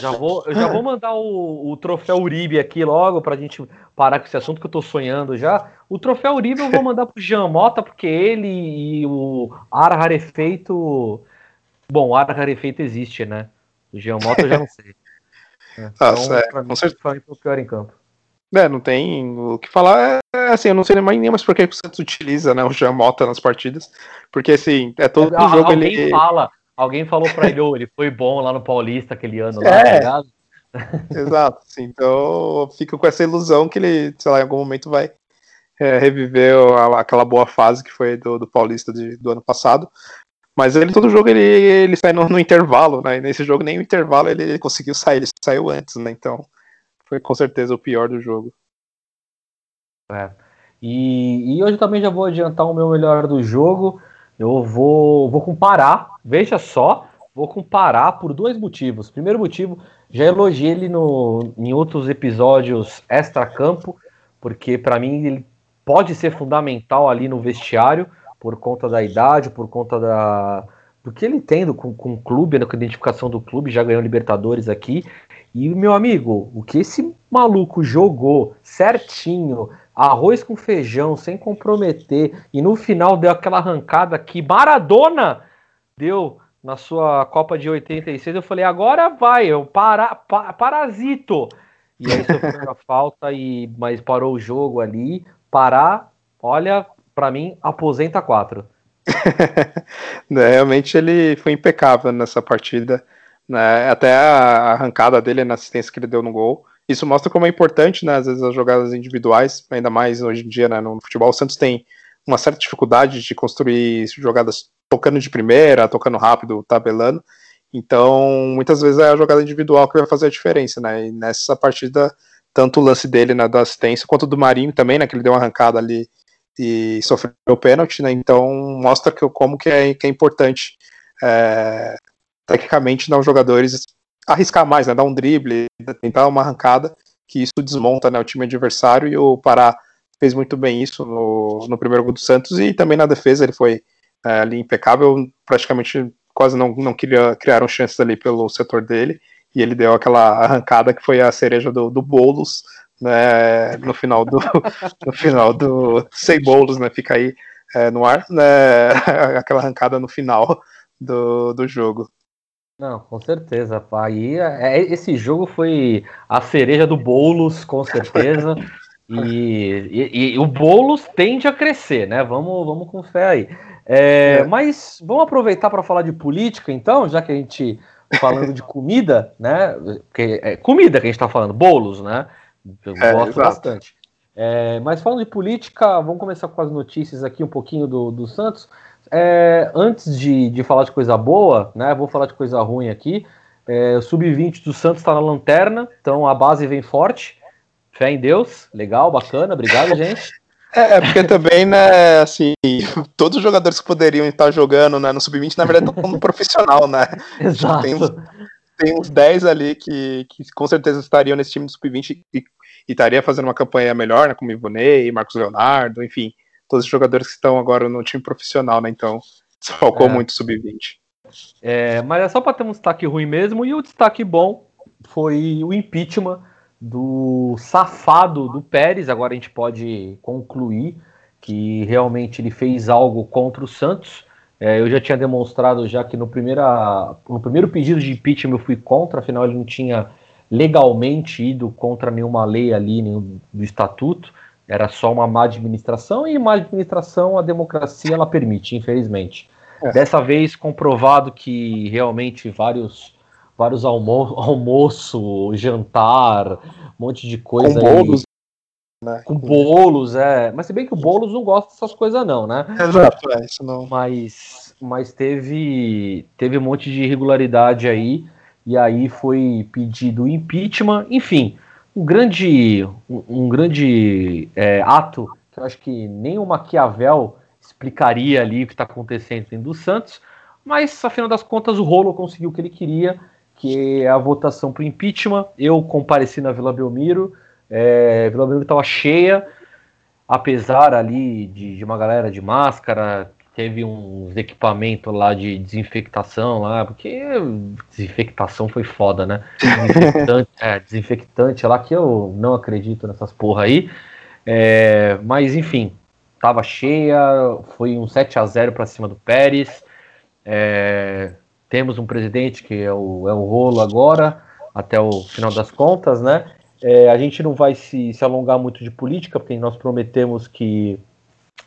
Já vou, eu já vou mandar o, o troféu Uribe aqui logo pra gente parar com esse assunto que eu tô sonhando já. O troféu Uribe eu vou mandar pro Jean Mota, porque ele e o Ara Rarefeito. Bom, o Ara Rarefeito existe, né? O Jean Mota eu já não sei. É. Ah, então, é, com certeza. Foi o pior em campo. É, não tem o que falar. É, assim, eu não sei nem mais por que o Santos utiliza né, o Jamota nas partidas. Porque, assim, é todo ah, jogo alguém ele. Fala, alguém falou pra ele, oh, ele foi bom lá no Paulista aquele ano lá, é. tá ligado? Exato, assim, então fica com essa ilusão que ele, sei lá, em algum momento vai é, reviver aquela boa fase que foi do, do Paulista de, do ano passado. Mas ele, todo jogo ele, ele sai no, no, intervalo, né? E nesse jogo nem o intervalo ele, ele, conseguiu sair, ele saiu antes, né? Então foi com certeza o pior do jogo. É. E, e hoje também já vou adiantar o meu melhor do jogo. Eu vou, vou comparar, veja só, vou comparar por dois motivos. Primeiro motivo, já elogiei ele no, em outros episódios extra-campo, porque para mim ele pode ser fundamental ali no vestiário por conta da idade, por conta da, do que ele tem com, com o clube, né, com a identificação do clube, já ganhou Libertadores aqui. E, meu amigo, o que esse maluco jogou certinho, arroz com feijão, sem comprometer, e no final deu aquela arrancada que Maradona deu na sua Copa de 86, eu falei, agora vai, eu para, pa, parasito. E aí sofreu a falta, e, mas parou o jogo ali. Parar, olha, para mim, aposenta quatro. Né, realmente ele foi impecável nessa partida. Né? Até a arrancada dele na assistência que ele deu no gol. Isso mostra como é importante, né, às vezes, as jogadas individuais, ainda mais hoje em dia, né, no futebol. O Santos tem uma certa dificuldade de construir jogadas tocando de primeira, tocando rápido, tabelando. Então, muitas vezes é a jogada individual que vai fazer a diferença, né? E nessa partida, tanto o lance dele na né, da assistência, quanto do Marinho também, né? Que ele deu uma arrancada ali e sofreu pênalti, né? Então mostra que, como que é, que é importante é, tecnicamente dar os jogadores arriscar mais, né? Dar um drible, tentar uma arrancada, que isso desmonta né, o time adversário e o Pará fez muito bem isso no, no primeiro gol do Santos e também na defesa ele foi é, ali impecável, praticamente quase não, não queria, criaram chances ali pelo setor dele e ele deu aquela arrancada que foi a cereja do, do Boulos né, no final do no final do sem bolos, né, fica aí é, no ar, né, aquela arrancada no final do, do jogo. Não, com certeza. Aí é, é, esse jogo foi a cereja do Boulos, com certeza. E, e, e, o Boulos tende a crescer, né? Vamos, vamos com fé aí. É, é. Mas vamos aproveitar para falar de política, então, já que a gente falando de comida, né? Porque é comida que a gente está falando, bolos, né? Eu é, gosto exato. bastante. É, mas falando de política, vamos começar com as notícias aqui um pouquinho do, do Santos. É, antes de, de falar de coisa boa, né? Vou falar de coisa ruim aqui. É, o sub-20 do Santos está na lanterna, então a base vem forte. Fé em Deus, legal, bacana, obrigado, gente. É, é, porque também, né, assim, todos os jogadores que poderiam estar jogando né, no sub-20, na verdade, estão no profissional, né? Exato. Tem, tem uns 10 ali que, que com certeza estariam nesse time do Sub-20 e, e estaria fazendo uma campanha melhor, né? Como Ivonei, Marcos Leonardo, enfim, todos os jogadores que estão agora no time profissional, né? Então, falcou é. muito Sub-20. É, mas é só para ter um destaque ruim mesmo, e o destaque bom foi o impeachment do safado do Pérez. Agora a gente pode concluir que realmente ele fez algo contra o Santos. É, eu já tinha demonstrado já que no, primeira, no primeiro pedido de impeachment eu fui contra, afinal ele não tinha legalmente ido contra nenhuma lei ali nenhum, do estatuto, era só uma má administração e má administração a democracia ela permite, infelizmente. É. Dessa vez comprovado que realmente vários vários almo almoço, jantar, um monte de coisa com bolos, né? com bolos, é. Mas se bem que o bolos não gosta dessas coisas não, né? Exato, é, isso não. Mas mas teve teve um monte de irregularidade aí e aí foi pedido impeachment, enfim, um grande, um, grande é, ato que eu acho que nem o Maquiavel explicaria ali o que está acontecendo dentro do Santos, mas afinal das contas o Rolo conseguiu o que ele queria, que é a votação para o impeachment. Eu compareci na Vila Belmiro, é, Vila Belmiro estava cheia, apesar ali de, de, uma galera de máscara, teve uns equipamentos lá de desinfectação lá, porque desinfectação foi foda, né? Desinfectante, é, desinfectante lá que eu não acredito nessas porra aí. É, mas enfim, tava cheia, foi um 7 a 0 para cima do Pérez. É, temos um presidente que é o, é o rolo agora, até o final das contas, né? É, a gente não vai se, se alongar muito de política, porque nós prometemos que,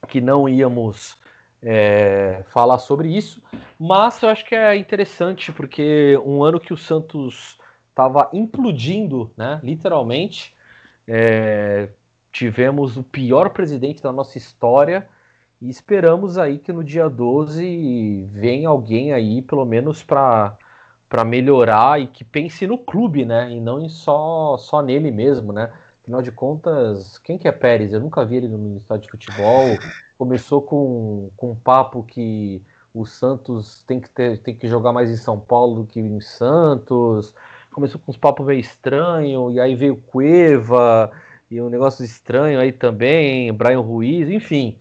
que não íamos é, falar sobre isso, mas eu acho que é interessante porque um ano que o Santos estava implodindo, né, literalmente, é, tivemos o pior presidente da nossa história e esperamos aí que no dia 12 venha alguém aí, pelo menos para para melhorar e que pense no clube, né, e não só só nele mesmo, né? Afinal de contas, quem que é Pérez? Eu nunca vi ele no estádio de futebol começou com, com um papo que o Santos tem que, ter, tem que jogar mais em São Paulo do que em Santos. Começou com uns papos meio estranho, e aí veio Cueva, e um negócio estranho aí também, Brian Ruiz, enfim.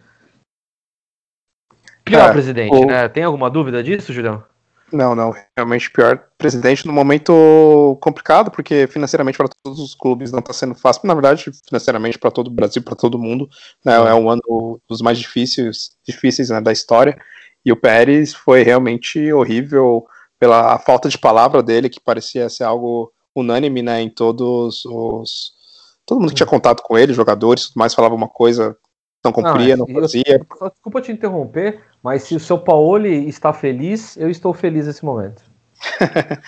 Pior é, presidente, o... né? Tem alguma dúvida disso, Julião? Não, não, realmente pior. Presidente no momento complicado, porque financeiramente para todos os clubes não está sendo fácil, na verdade, financeiramente para todo o Brasil, para todo mundo, né, é um ano dos mais difíceis, difíceis né, da história, e o Pérez foi realmente horrível pela falta de palavra dele, que parecia ser algo unânime, né, em todos os todo mundo que tinha contato com ele, jogadores, tudo mais falava uma coisa, não cumpria, não, é, não fazia. desculpa te interromper, mas se o seu Paoli está feliz, eu estou feliz nesse momento.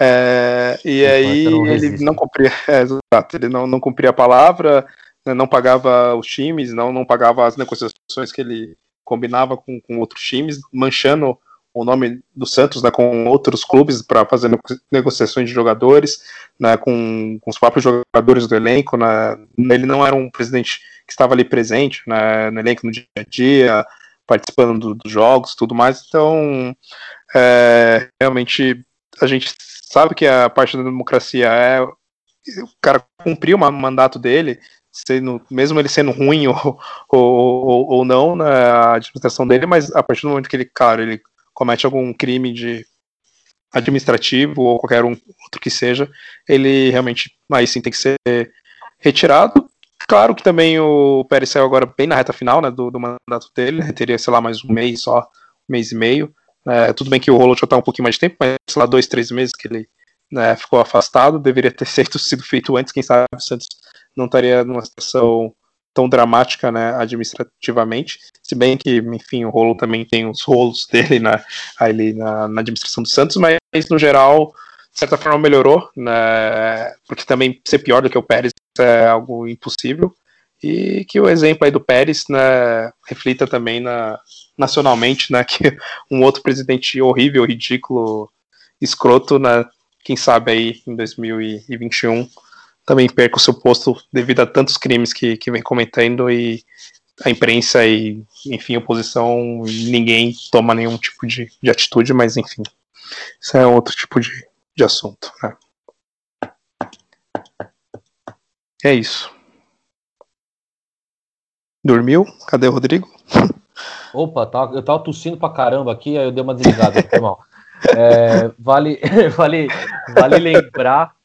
é, e aí ele não cumpria, é, exato, ele não, não cumpria a palavra, né, não pagava os times, não, não pagava as negociações que ele combinava com, com outros times, manchando o nome do Santos né, com outros clubes para fazer negociações de jogadores, né, com, com, os próprios jogadores do elenco. Né, ele não era um presidente que estava ali presente né, no elenco no dia a dia, participando do, dos jogos tudo mais. Então, é, realmente, a gente sabe que a parte da democracia é o cara cumprir o mandato dele, sendo, mesmo ele sendo ruim ou, ou, ou não na né, administração dele, mas a partir do momento que ele, cara, ele comete algum crime de administrativo ou qualquer um outro que seja, ele realmente aí sim tem que ser retirado. Claro que também o Pérez saiu agora bem na reta final né, do, do mandato dele, né, teria, sei lá, mais um mês só, um mês e meio. É, tudo bem que o Rolo já está um pouquinho mais de tempo, mas sei lá, dois, três meses que ele né, ficou afastado, deveria ter sido, feito antes, quem sabe o Santos não estaria numa situação tão dramática né, administrativamente, se bem que, enfim, o Rolo também tem os rolos dele na, ali na, na administração do Santos, mas no geral, de certa forma melhorou, né, porque também ser pior do que o Pérez é algo impossível, e que o exemplo aí do Pérez né, reflita também na, nacionalmente, né, que um outro presidente horrível, ridículo, escroto, né, quem sabe aí em 2021 também perca o seu posto devido a tantos crimes que, que vem cometendo e a imprensa e, enfim, a oposição, ninguém toma nenhum tipo de, de atitude, mas enfim, isso é outro tipo de, de assunto. Né? É isso. Dormiu? Cadê o Rodrigo? Opa, tá, eu tava tossindo pra caramba aqui, aí eu dei uma desligada, irmão. É, vale, vale, vale lembrar,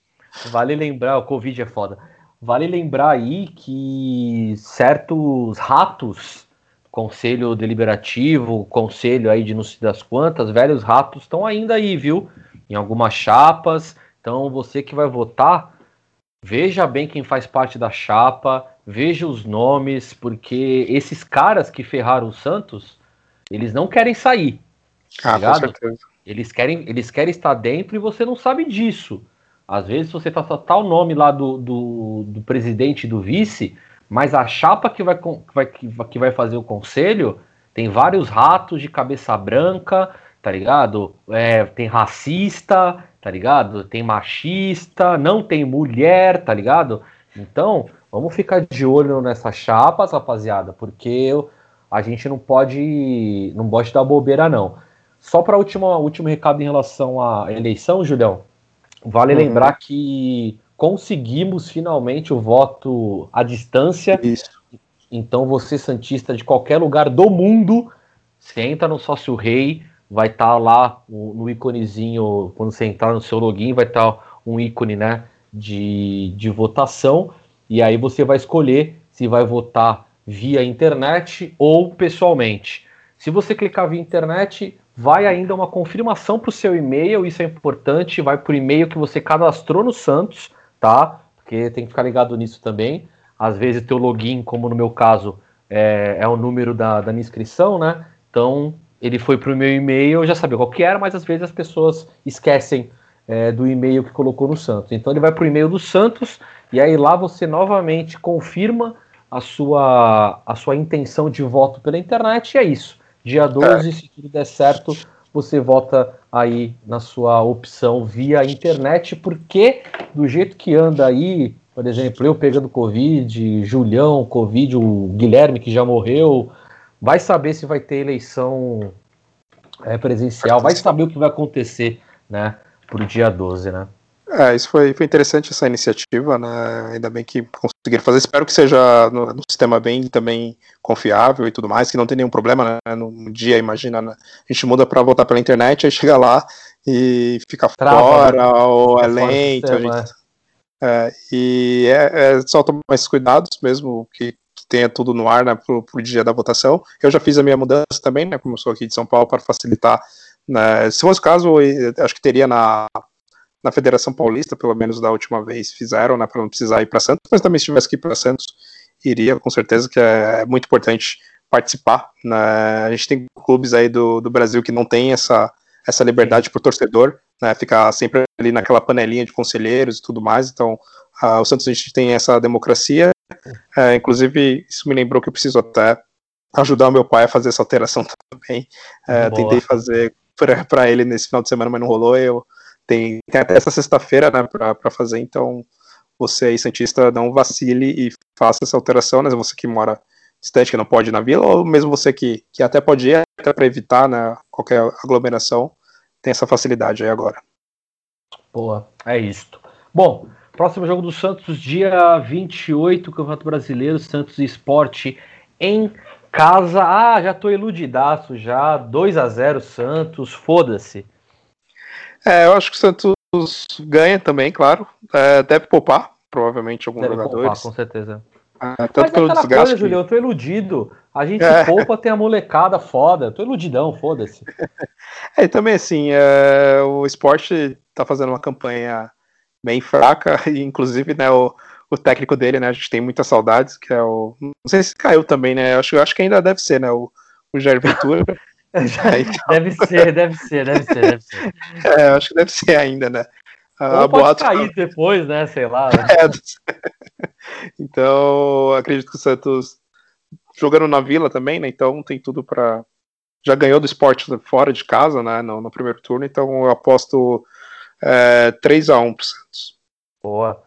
vale lembrar, o Covid é foda. Vale lembrar aí que certos ratos, conselho deliberativo, conselho aí de não sei das quantas, velhos ratos estão ainda aí, viu? Em algumas chapas, Então você que vai votar, veja bem quem faz parte da chapa, veja os nomes, porque esses caras que ferraram o Santos, eles não querem sair. Tá ah, ligado? com certeza. Eles querem, eles querem estar dentro e você não sabe disso. Às vezes você só o nome lá do, do, do presidente e do vice, mas a chapa que vai, que, vai, que vai fazer o conselho tem vários ratos de cabeça branca, tá ligado? É, tem racista, tá ligado? Tem machista, não tem mulher, tá ligado? Então, vamos ficar de olho nessas chapas, rapaziada, porque a gente não pode não pode dar bobeira, não. Só para último recado em relação à eleição, Julião, vale uhum. lembrar que conseguimos finalmente o voto à distância. Isso. Então você, Santista, de qualquer lugar do mundo, você entra no Sócio Rei, vai estar tá lá no íconezinho, quando você entrar no seu login, vai estar tá um ícone né, de, de votação, e aí você vai escolher se vai votar via internet ou pessoalmente. Se você clicar via internet, vai ainda uma confirmação para o seu e-mail, isso é importante, vai para o e-mail que você cadastrou no Santos, tá? Porque tem que ficar ligado nisso também. Às vezes teu login, como no meu caso, é, é o número da, da minha inscrição, né? Então ele foi para o meu e-mail, eu já sabia qual que era, mas às vezes as pessoas esquecem é, do e-mail que colocou no Santos. Então ele vai para o e-mail do Santos e aí lá você novamente confirma a sua, a sua intenção de voto pela internet e é isso. Dia 12, é. se tudo der certo, você vota aí na sua opção via internet, porque do jeito que anda aí, por exemplo, eu pegando Covid, Julião, Covid, o Guilherme que já morreu, vai saber se vai ter eleição é, presencial, vai saber o que vai acontecer, né, pro dia 12, né? É, isso foi, foi interessante essa iniciativa, né? Ainda bem que conseguiram fazer. Espero que seja no, no, sistema bem também confiável e tudo mais, que não tem nenhum problema, né? No dia, imagina, né? a gente muda para votar pela internet, aí chega lá e fica Trava, fora, né? ou é lento. Sistema, gente... é. É, e é, é, só tomar esses cuidados mesmo, que, que tenha tudo no ar né, pro, pro dia da votação. Eu já fiz a minha mudança também, né? Como eu sou aqui de São Paulo, para facilitar. Né? Se fosse o caso, acho que teria na na Federação Paulista, pelo menos da última vez, fizeram, né, para não precisar ir para Santos, mas também se tivesse que ir para Santos, iria, com certeza, que é muito importante participar. Né? A gente tem clubes aí do, do Brasil que não tem essa, essa liberdade para o torcedor, né, ficar sempre ali naquela panelinha de conselheiros e tudo mais, então uh, o Santos a gente tem essa democracia, uh, inclusive isso me lembrou que eu preciso até ajudar o meu pai a fazer essa alteração também, uh, tentei fazer para ele nesse final de semana, mas não rolou, eu tem, tem até essa sexta-feira né, para fazer, então você aí, Santista, não vacile e faça essa alteração, né? Você que mora distante, que não pode ir na vila, ou mesmo você que, que até pode ir, até para evitar né, qualquer aglomeração, tem essa facilidade aí agora. Boa, é isto. Bom, próximo jogo do Santos, dia 28, Campeonato Brasileiro, Santos Esporte em casa. Ah, já tô iludidaço já, 2 a 0 Santos, foda-se. É, eu acho que o Santos ganha também, claro. É, deve poupar, provavelmente, alguns deve jogadores. Poupar, com certeza. É, tanto Mas pelo desgaste. Coisa, que... Julião, eu tô iludido. A gente é. poupa, tem a molecada foda. Eu tô iludidão, foda-se. É, também assim, é, o esporte tá fazendo uma campanha bem fraca, e inclusive, né, o, o técnico dele, né, a gente tem muitas saudades, que é o. Não sei se caiu também, né? Eu acho, eu acho que ainda deve ser, né? O, o Jair Ventura. então... Deve ser, deve ser, deve ser, deve ser. É, acho que deve ser ainda, né? A Ou pode cair depois, né? Sei lá. É, então, acredito que o Santos jogando na Vila também, né? Então tem tudo para já ganhou do esporte fora de casa, né? No, no primeiro turno, então eu aposto é, 3 a 1 pro Santos. Boa.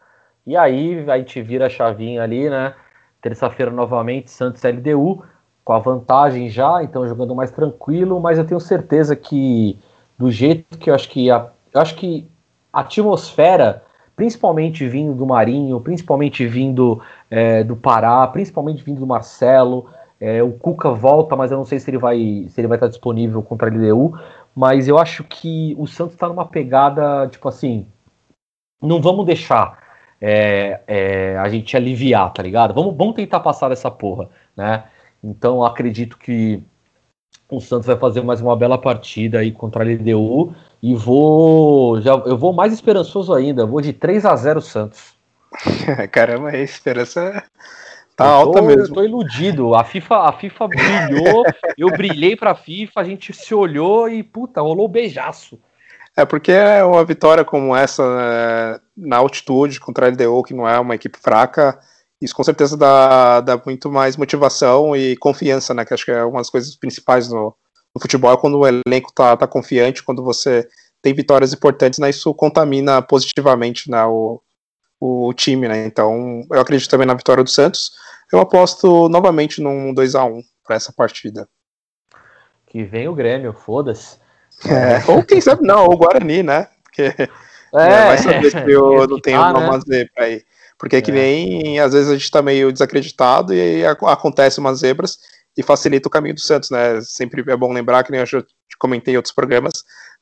E aí a gente vira a chavinha ali, né? Terça-feira novamente, Santos LDU com a vantagem já, então jogando mais tranquilo, mas eu tenho certeza que do jeito que eu acho que a, eu acho que a atmosfera, principalmente vindo do Marinho, principalmente vindo é, do Pará, principalmente vindo do Marcelo, é, o Cuca volta, mas eu não sei se ele vai se ele vai estar disponível contra a LDU, mas eu acho que o Santos está numa pegada tipo assim, não vamos deixar é, é, a gente aliviar, tá ligado? Vamos, vamos tentar passar essa porra, né? Então acredito que O Santos vai fazer mais uma bela partida aí contra a LDU e vou já eu vou mais esperançoso ainda, vou de 3 a 0 Santos. Caramba, a esperança tá eu alta tô, mesmo. Eu tô iludido. A FIFA, a FIFA brilhou, eu brilhei pra FIFA, a gente se olhou e puta, rolou beijaço. É porque é uma vitória como essa né, na altitude contra a LDU, que não é uma equipe fraca, isso com certeza dá, dá muito mais motivação e confiança, né? Que acho que é uma das coisas principais no, no futebol é quando o elenco tá, tá confiante, quando você tem vitórias importantes, né? Isso contamina positivamente né, o, o time, né? Então eu acredito também na vitória do Santos. Eu aposto novamente num 2 a 1 para essa partida. Que vem o Grêmio, foda-se. É, ou quem sabe não, o Guarani, né? Porque é, vai saber se eu não tenho uma né? zebra aí. Porque é que nem às vezes a gente tá meio desacreditado e aí acontece umas zebras e facilita o caminho do Santos, né? Sempre é bom lembrar, que nem eu já comentei em outros programas,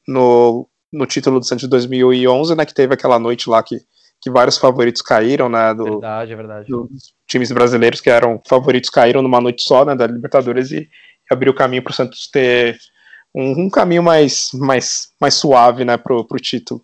no, no título do Santos de 2011, né? Que teve aquela noite lá que, que vários favoritos caíram, né? Do, verdade, é verdade. Dos times brasileiros que eram favoritos caíram numa noite só, né? Da Libertadores e, e abriu o caminho para o Santos ter um, um, caminho mais, mais, mais suave, né, pro, pro título.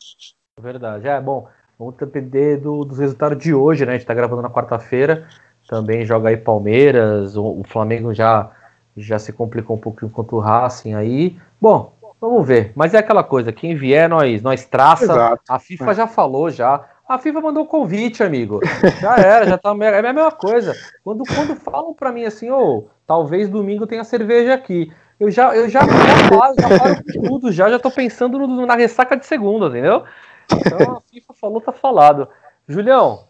Verdade. É, bom, vamos depender do, dos resultados de hoje, né? A gente tá gravando na quarta-feira. Também joga aí Palmeiras, o, o, Flamengo já, já se complicou um pouquinho contra o Racing aí. Bom, vamos ver. Mas é aquela coisa, quem vier, nós, nós traça. Exato. A FIFA é. já falou já. A FIFA mandou o convite, amigo. Já era, já tá. É a mesma coisa. Quando, quando falam para mim assim, ô, oh, talvez domingo tenha cerveja aqui eu já, eu já, já, paro, já paro tudo, já, já tô pensando no, na ressaca de segunda, entendeu? Então a FIFA falou, tá falado. Julião,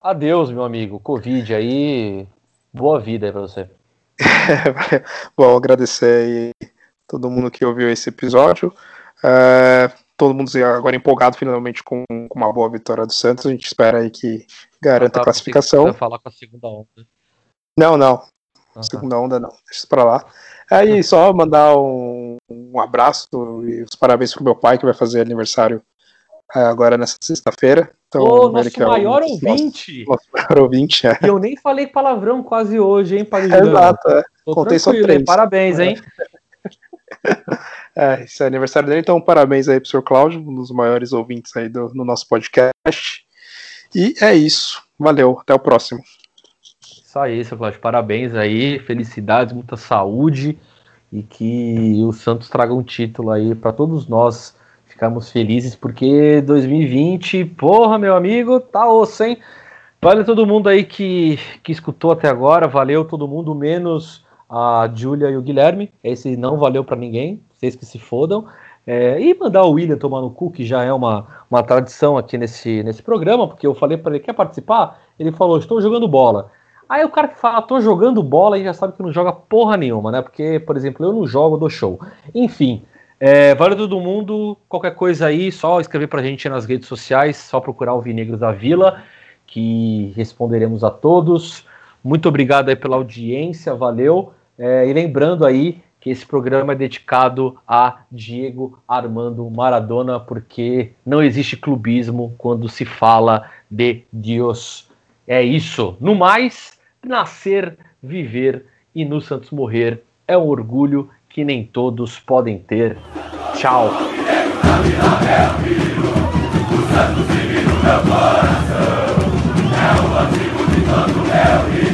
adeus, meu amigo. Covid aí, boa vida aí pra você. Bom, agradecer aí todo mundo que ouviu esse episódio. É, todo mundo agora empolgado finalmente com, com, uma boa vitória do Santos. A gente espera aí que garanta a classificação. Falar com a segunda onda. Não, não. Ah, segunda onda não. Deixa isso pra lá. Aí só mandar um, um abraço e os parabéns pro meu pai que vai fazer aniversário agora nessa sexta-feira. Então, Ô, nosso é maior ouvinte. Nosso, nosso maior ouvinte, é. E eu nem falei palavrão quase hoje, hein, Padre é, Exato, é. Contei só três. Parabéns, hein? É, esse é aniversário dele, então parabéns aí pro Sr. Cláudio, um dos maiores ouvintes aí do, no nosso podcast. E é isso. Valeu, até o próximo. Isso aí, seu Cláudio. Parabéns aí, felicidades, muita saúde e que o Santos traga um título aí para todos nós ficarmos felizes, porque 2020, porra, meu amigo, tá osso, hein? Valeu todo mundo aí que, que escutou até agora, valeu todo mundo, menos a Júlia e o Guilherme. Esse não valeu para ninguém, vocês que se fodam. É, e mandar o William tomar no cu, que já é uma, uma tradição aqui nesse, nesse programa, porque eu falei para ele: quer participar? Ele falou: estou jogando bola. Aí o cara que fala, tô jogando bola e já sabe que não joga porra nenhuma, né? Porque, por exemplo, eu não jogo, dou show. Enfim, é, vale todo mundo, qualquer coisa aí, só escrever pra gente nas redes sociais, só procurar o Vinegros da Vila, que responderemos a todos. Muito obrigado aí pela audiência, valeu. É, e lembrando aí que esse programa é dedicado a Diego Armando Maradona, porque não existe clubismo quando se fala de Deus. É isso. No mais, nascer, viver e no Santos morrer é um orgulho que nem todos podem ter. Tchau. É o antigo de tanto é o